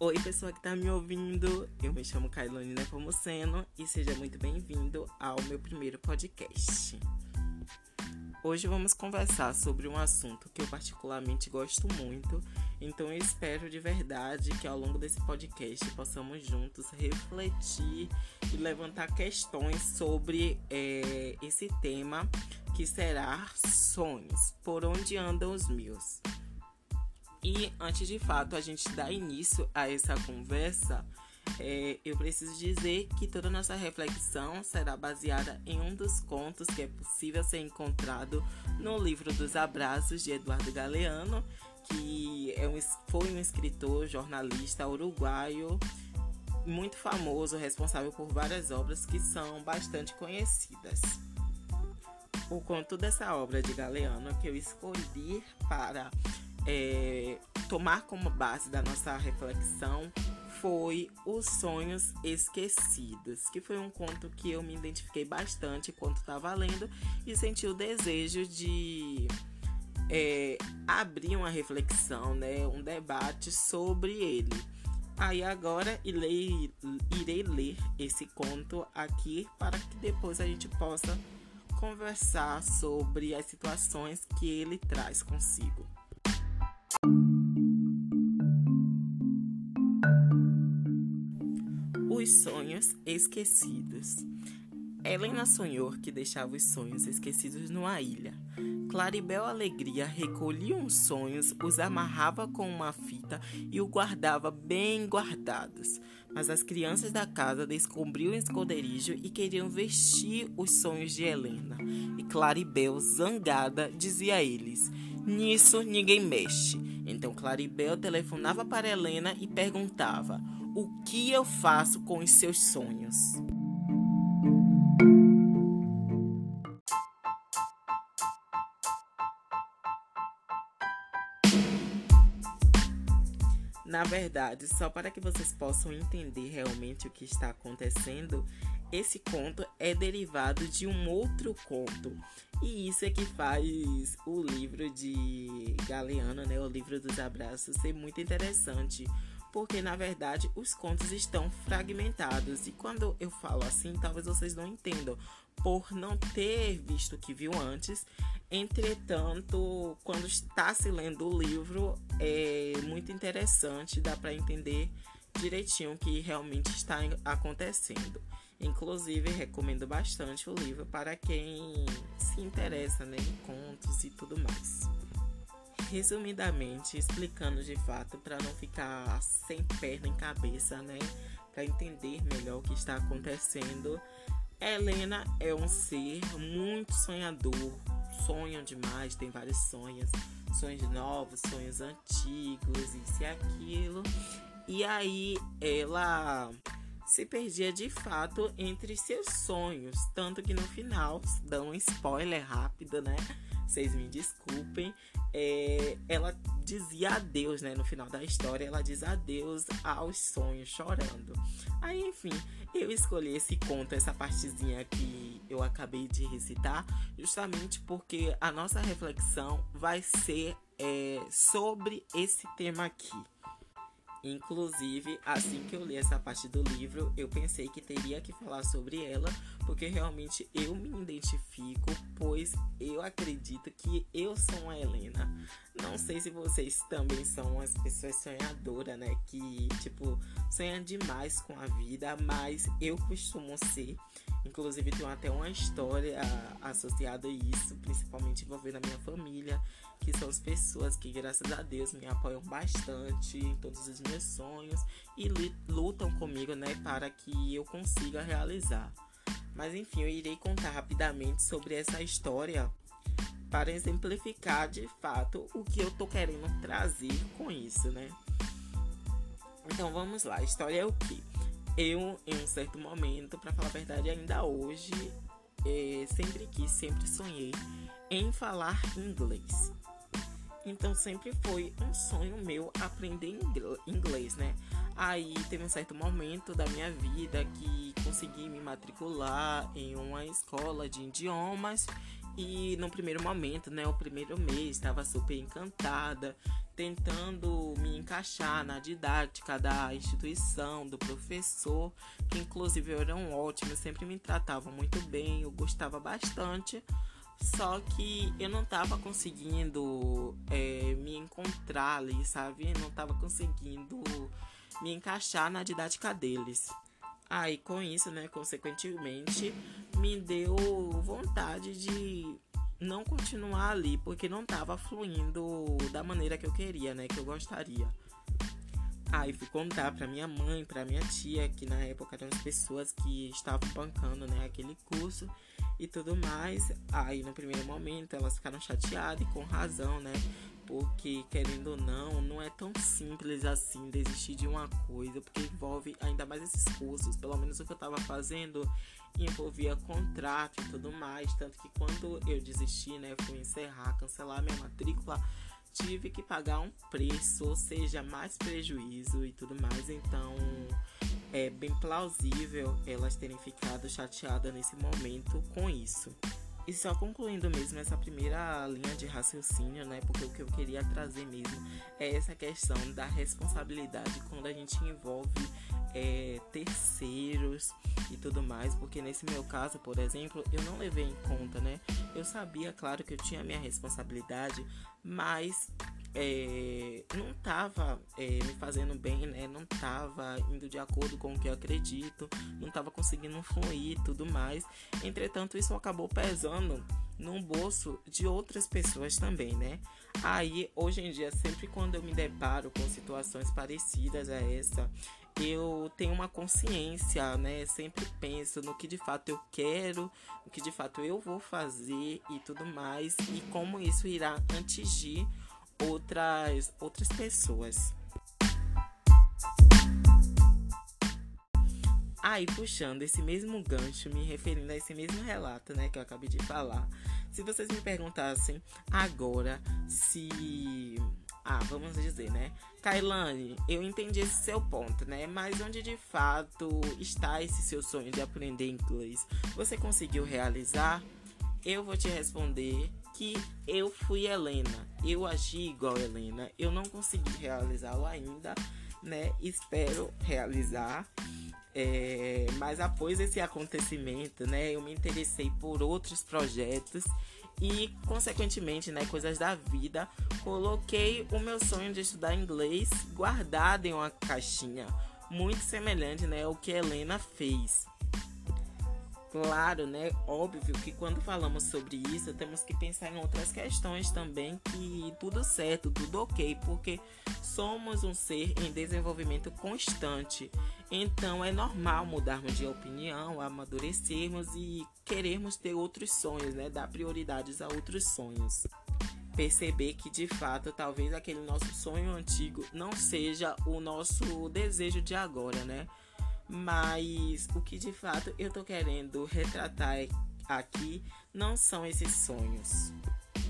Oi, pessoa que tá me ouvindo. Eu me chamo Kailane Nepomuceno e seja muito bem-vindo ao meu primeiro podcast. Hoje vamos conversar sobre um assunto que eu particularmente gosto muito, então eu espero de verdade que ao longo desse podcast possamos juntos refletir e levantar questões sobre é, esse tema que será sonhos, por onde andam os meus. E antes de fato a gente dar início a essa conversa, é, eu preciso dizer que toda nossa reflexão será baseada em um dos contos que é possível ser encontrado no livro dos Abraços de Eduardo Galeano, que é um, foi um escritor, jornalista uruguaio muito famoso, responsável por várias obras que são bastante conhecidas. O conto dessa obra de Galeano que eu escolhi para é, tomar como base da nossa reflexão foi Os Sonhos Esquecidos, que foi um conto que eu me identifiquei bastante enquanto estava lendo e senti o desejo de é, abrir uma reflexão, né, um debate sobre ele. Aí agora irei, irei ler esse conto aqui para que depois a gente possa conversar sobre as situações que ele traz consigo. Os sonhos esquecidos. Helena sonhou que deixava os sonhos esquecidos numa ilha. Claribel Alegria recolhia os sonhos, os amarrava com uma fita e o guardava bem guardados. Mas as crianças da casa descobriam o esconderijo e queriam vestir os sonhos de Helena. E Claribel, zangada, dizia a eles: Nisso ninguém mexe. Então Claribel telefonava para Helena e perguntava: O que eu faço com os seus sonhos? Na verdade, só para que vocês possam entender realmente o que está acontecendo, esse conto é derivado de um outro conto. E isso é que faz o livro de Galeano, né, o livro dos abraços, ser muito interessante, porque na verdade os contos estão fragmentados. E quando eu falo assim, talvez vocês não entendam, por não ter visto o que viu antes. Entretanto, quando está se lendo o livro, é muito interessante, dá para entender direitinho o que realmente está acontecendo. Inclusive, recomendo bastante o livro para quem se interessa né, em contos e tudo mais. Resumidamente, explicando de fato para não ficar sem perna em cabeça, né, para entender melhor o que está acontecendo. Helena é um ser muito sonhador, sonha demais, tem vários sonhos, sonhos novos, sonhos antigos, isso e aquilo. E aí ela se perdia de fato entre seus sonhos, tanto que no final, dão um spoiler rápido, né? Vocês me desculpem. É, ela dizia adeus, né? No final da história, ela diz adeus aos sonhos, chorando. Aí, enfim, eu escolhi esse conto, essa partezinha que eu acabei de recitar, justamente porque a nossa reflexão vai ser é, sobre esse tema aqui. Inclusive, assim que eu li essa parte do livro, eu pensei que teria que falar sobre ela, porque realmente eu me identifico, pois eu acredito que eu sou uma Helena. Não sei se vocês também são as pessoas sonhadoras, né? Que, tipo, sonham demais com a vida, mas eu costumo ser. Inclusive, tem até uma história associada a isso, principalmente envolvendo a minha família que são as pessoas que, graças a Deus, me apoiam bastante em todos os meus sonhos e lutam comigo, né, para que eu consiga realizar. Mas enfim, eu irei contar rapidamente sobre essa história para exemplificar de fato o que eu tô querendo trazer com isso, né? Então vamos lá, a história é o que? Eu, em um certo momento, para falar a verdade, ainda hoje, é, sempre quis, sempre sonhei em falar inglês. Então sempre foi um sonho meu aprender inglês, né? Aí teve um certo momento da minha vida que consegui me matricular em uma escola de idiomas E no primeiro momento, né, o primeiro mês, estava super encantada, tentando me encaixar na didática da instituição, do professor, que inclusive eram ótimos, sempre me tratavam muito bem, eu gostava bastante. Só que eu não estava conseguindo é, me encontrar ali, sabe? Não estava conseguindo me encaixar na didática deles. Aí com isso, né, consequentemente, me deu vontade de não continuar ali, porque não estava fluindo da maneira que eu queria, né, que eu gostaria. Aí fui contar para minha mãe, para minha tia, que na época eram as pessoas que estavam bancando, né, aquele curso e tudo mais. Aí no primeiro momento elas ficaram chateadas e com razão, né? porque querendo ou não, não é tão simples assim desistir de uma coisa, porque envolve ainda mais esses cursos, pelo menos o que eu tava fazendo envolvia contrato e tudo mais, tanto que quando eu desisti, né, fui encerrar, cancelar minha matrícula, tive que pagar um preço, ou seja, mais prejuízo e tudo mais, então é bem plausível elas terem ficado chateadas nesse momento com isso. E só concluindo mesmo essa primeira linha de raciocínio, né? Porque o que eu queria trazer mesmo é essa questão da responsabilidade quando a gente envolve é, terceiros e tudo mais. Porque nesse meu caso, por exemplo, eu não levei em conta, né? Eu sabia, claro, que eu tinha minha responsabilidade, mas é, não estava é, me fazendo bem, né? Não estava indo de acordo com o que eu acredito, não estava conseguindo fluir e tudo mais. Entretanto, isso acabou pesando no bolso de outras pessoas também, né? Aí, hoje em dia, sempre quando eu me deparo com situações parecidas a essa, eu tenho uma consciência, né? Sempre penso no que de fato eu quero, no que de fato eu vou fazer e tudo mais, e como isso irá atingir outras, outras pessoas. Aí, puxando esse mesmo gancho, me referindo a esse mesmo relato, né, que eu acabei de falar. Se vocês me perguntassem agora se. Ah, vamos dizer, né? Kailane, eu entendi esse seu ponto, né? Mas onde de fato está esse seu sonho de aprender inglês? Você conseguiu realizar? Eu vou te responder que eu fui Helena. Eu agi igual Helena. Eu não consegui realizá-lo ainda, né? Espero realizar. É, mas após esse acontecimento, né, eu me interessei por outros projetos e, consequentemente, né, coisas da vida, coloquei o meu sonho de estudar inglês guardado em uma caixinha, muito semelhante, né, ao que Helena fez. Claro, né? Óbvio que quando falamos sobre isso, temos que pensar em outras questões também, que tudo certo, tudo ok, porque somos um ser em desenvolvimento constante. Então é normal mudarmos de opinião, amadurecermos e querermos ter outros sonhos, né? Dar prioridades a outros sonhos. Perceber que de fato talvez aquele nosso sonho antigo não seja o nosso desejo de agora, né? Mas o que de fato eu tô querendo retratar aqui não são esses sonhos.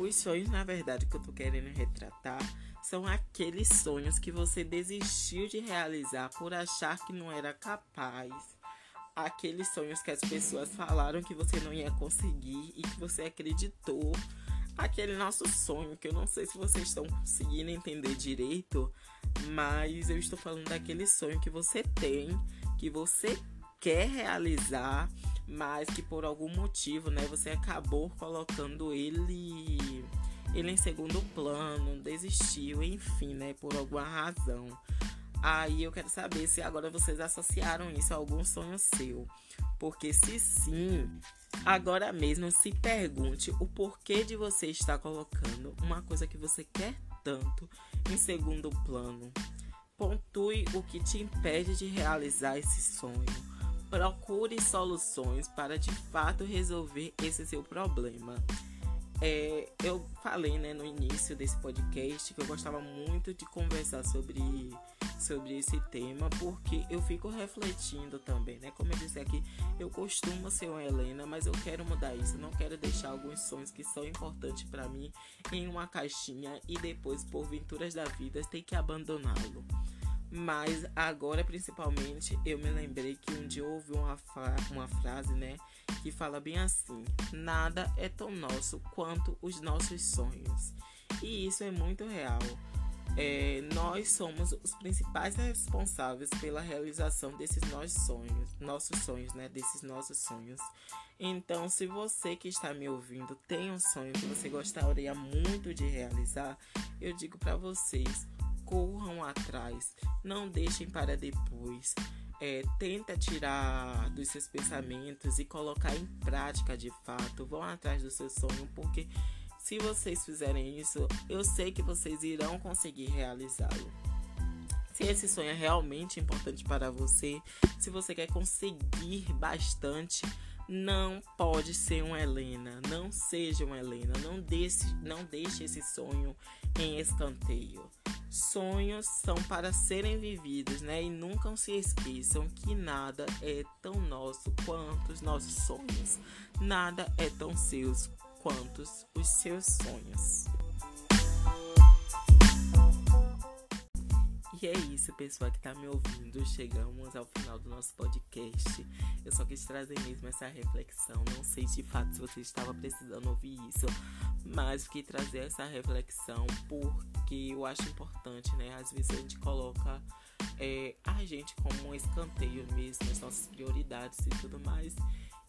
Os sonhos, na verdade, que eu tô querendo retratar são aqueles sonhos que você desistiu de realizar por achar que não era capaz. Aqueles sonhos que as pessoas falaram que você não ia conseguir e que você acreditou. Aquele nosso sonho que eu não sei se vocês estão conseguindo entender direito, mas eu estou falando daquele sonho que você tem que você quer realizar, mas que por algum motivo, né, você acabou colocando ele ele em segundo plano, desistiu, enfim, né, por alguma razão. Aí eu quero saber se agora vocês associaram isso a algum sonho seu. Porque se sim, agora mesmo se pergunte o porquê de você estar colocando uma coisa que você quer tanto em segundo plano. Pontue o que te impede de realizar esse sonho. Procure soluções para de fato resolver esse seu problema. É, eu falei né, no início desse podcast que eu gostava muito de conversar sobre, sobre esse tema, porque eu fico refletindo também, né? Como eu disse aqui, eu costumo ser uma Helena, mas eu quero mudar isso. não quero deixar alguns sonhos que são importantes para mim em uma caixinha e depois, por venturas da vida, ter que abandoná-lo. Mas agora, principalmente, eu me lembrei que um dia ouvi uma, uma frase, né? Que fala bem assim: Nada é tão nosso quanto os nossos sonhos. E isso é muito real. É, nós somos os principais responsáveis pela realização desses nossos sonhos, nossos sonhos, né? Desses nossos sonhos. Então, se você que está me ouvindo tem um sonho que você gostaria muito de realizar, eu digo para vocês corram atrás, não deixem para depois. É, tenta tirar dos seus pensamentos e colocar em prática de fato. Vão atrás do seu sonho, porque se vocês fizerem isso, eu sei que vocês irão conseguir realizá-lo. Se esse sonho é realmente importante para você, se você quer conseguir bastante, não pode ser uma Helena, não seja uma Helena, não deixe, não deixe esse sonho em escanteio. Sonhos são para serem vividos, né? E nunca se esqueçam que nada é tão nosso quanto os nossos sonhos. Nada é tão seus quanto os seus sonhos. E é isso, pessoal que tá me ouvindo. Chegamos ao final do nosso podcast. Eu só quis trazer mesmo essa reflexão. Não sei de fato se você estava precisando ouvir isso, mas que trazer essa reflexão porque eu acho importante, né? Às vezes a gente coloca é, a gente como um escanteio mesmo, as nossas prioridades e tudo mais.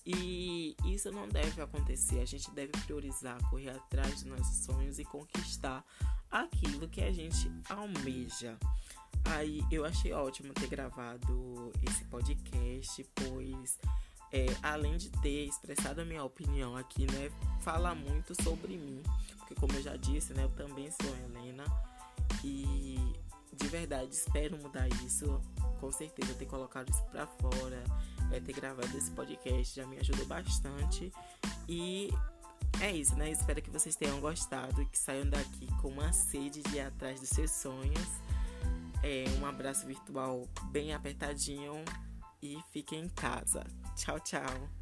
E isso não deve acontecer. A gente deve priorizar, correr atrás dos nossos sonhos e conquistar aquilo que a gente almeja. Aí eu achei ótimo ter gravado esse podcast, pois é, além de ter expressado a minha opinião aqui, né, fala muito sobre mim, porque como eu já disse, né, eu também sou Helena e de verdade espero mudar isso. Com certeza ter colocado isso pra fora, é, ter gravado esse podcast já me ajudou bastante e é isso, né? Espero que vocês tenham gostado e que saiam daqui com uma sede de ir atrás dos seus sonhos é, um abraço virtual bem apertadinho e fiquem em casa. Tchau, tchau.